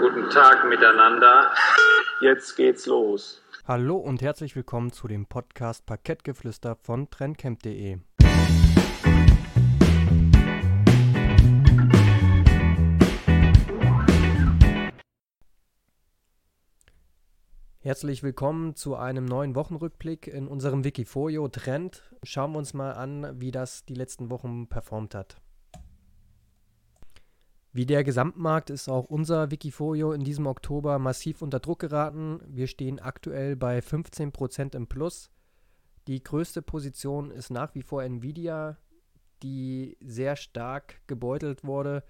Guten Tag miteinander. Jetzt geht's los. Hallo und herzlich willkommen zu dem Podcast Parkettgeflüster von trendcamp.de. Herzlich willkommen zu einem neuen Wochenrückblick in unserem Wikifolio Trend. Schauen wir uns mal an, wie das die letzten Wochen performt hat. Wie der Gesamtmarkt ist auch unser Wikifolio in diesem Oktober massiv unter Druck geraten. Wir stehen aktuell bei 15% im Plus. Die größte Position ist nach wie vor Nvidia, die sehr stark gebeutelt wurde.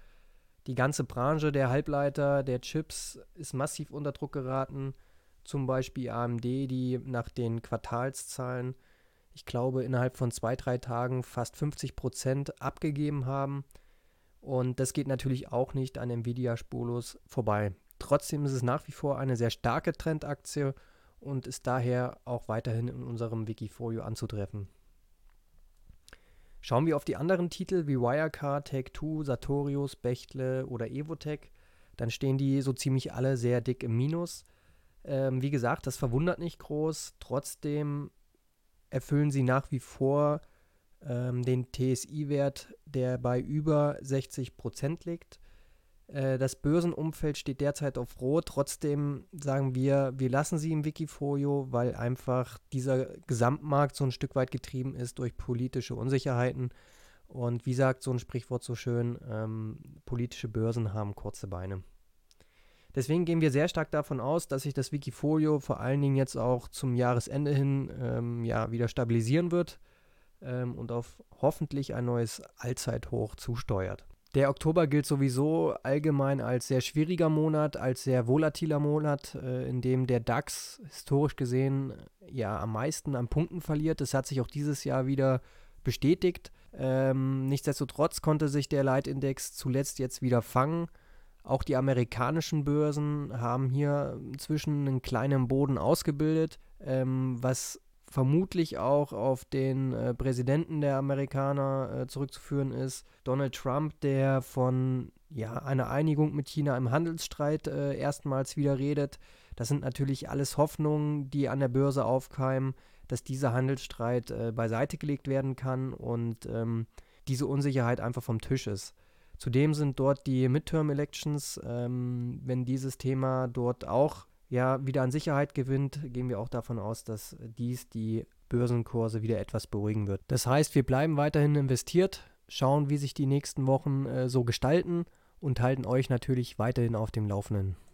Die ganze Branche der Halbleiter, der Chips ist massiv unter Druck geraten. Zum Beispiel AMD, die nach den Quartalszahlen, ich glaube, innerhalb von zwei, drei Tagen fast 50% abgegeben haben. Und das geht natürlich auch nicht an Nvidia spurlos vorbei. Trotzdem ist es nach wie vor eine sehr starke Trendaktie und ist daher auch weiterhin in unserem Wikifolio anzutreffen. Schauen wir auf die anderen Titel wie Wirecard, Take-Two, Sartorius, Bechtle oder Evotech, dann stehen die so ziemlich alle sehr dick im Minus. Ähm, wie gesagt, das verwundert nicht groß. Trotzdem erfüllen sie nach wie vor ähm, den TSI-Wert, der bei über 60 Prozent liegt. Äh, das Börsenumfeld steht derzeit auf Rot. Trotzdem sagen wir, wir lassen sie im Wikifolio, weil einfach dieser Gesamtmarkt so ein Stück weit getrieben ist durch politische Unsicherheiten. Und wie sagt so ein Sprichwort so schön, ähm, politische Börsen haben kurze Beine. Deswegen gehen wir sehr stark davon aus, dass sich das Wikifolio vor allen Dingen jetzt auch zum Jahresende hin ähm, ja, wieder stabilisieren wird ähm, und auf hoffentlich ein neues Allzeithoch zusteuert. Der Oktober gilt sowieso allgemein als sehr schwieriger Monat, als sehr volatiler Monat, äh, in dem der DAX historisch gesehen ja am meisten an Punkten verliert. Das hat sich auch dieses Jahr wieder bestätigt. Ähm, nichtsdestotrotz konnte sich der Leitindex zuletzt jetzt wieder fangen. Auch die amerikanischen Börsen haben hier inzwischen einen kleinen Boden ausgebildet, ähm, was vermutlich auch auf den äh, Präsidenten der Amerikaner äh, zurückzuführen ist, Donald Trump, der von ja, einer Einigung mit China im Handelsstreit äh, erstmals wieder redet. Das sind natürlich alles Hoffnungen, die an der Börse aufkeimen, dass dieser Handelsstreit äh, beiseite gelegt werden kann und ähm, diese Unsicherheit einfach vom Tisch ist. Zudem sind dort die Midterm-Elections, ähm, wenn dieses Thema dort auch ja wieder an Sicherheit gewinnt, gehen wir auch davon aus, dass dies die Börsenkurse wieder etwas beruhigen wird. Das heißt, wir bleiben weiterhin investiert, schauen, wie sich die nächsten Wochen äh, so gestalten und halten euch natürlich weiterhin auf dem Laufenden.